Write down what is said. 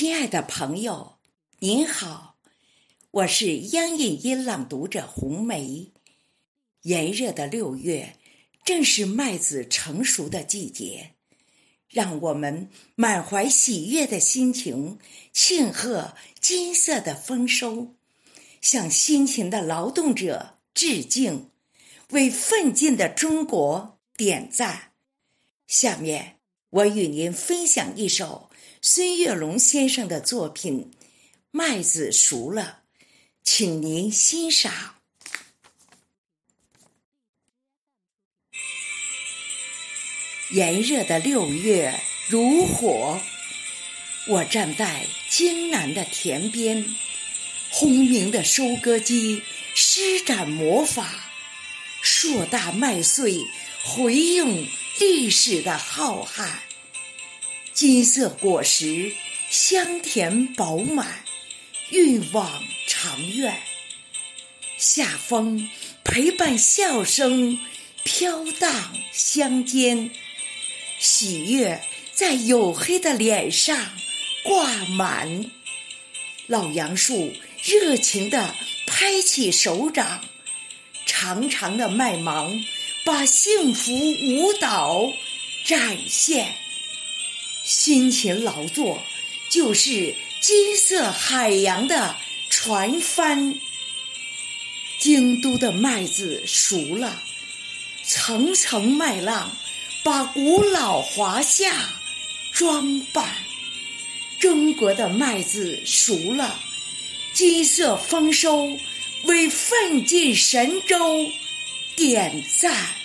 亲爱的朋友，您好，我是央影音朗读者红梅。炎热的六月，正是麦子成熟的季节，让我们满怀喜悦的心情庆贺金色的丰收，向辛勤的劳动者致敬，为奋进的中国点赞。下面，我与您分享一首。孙月龙先生的作品《麦子熟了》，请您欣赏。炎热的六月如火，我站在艰难的田边，轰鸣的收割机施展魔法，硕大麦穗回应历史的浩瀚。金色果实香甜饱满，欲望长远。夏风陪伴笑声飘荡乡间，喜悦在黝黑的脸上挂满。老杨树热情地拍起手掌，长长的麦芒把幸福舞蹈展现。辛勤劳作，就是金色海洋的船帆。京都的麦子熟了，层层麦浪把古老华夏装扮。中国的麦子熟了，金色丰收为奋进神州点赞。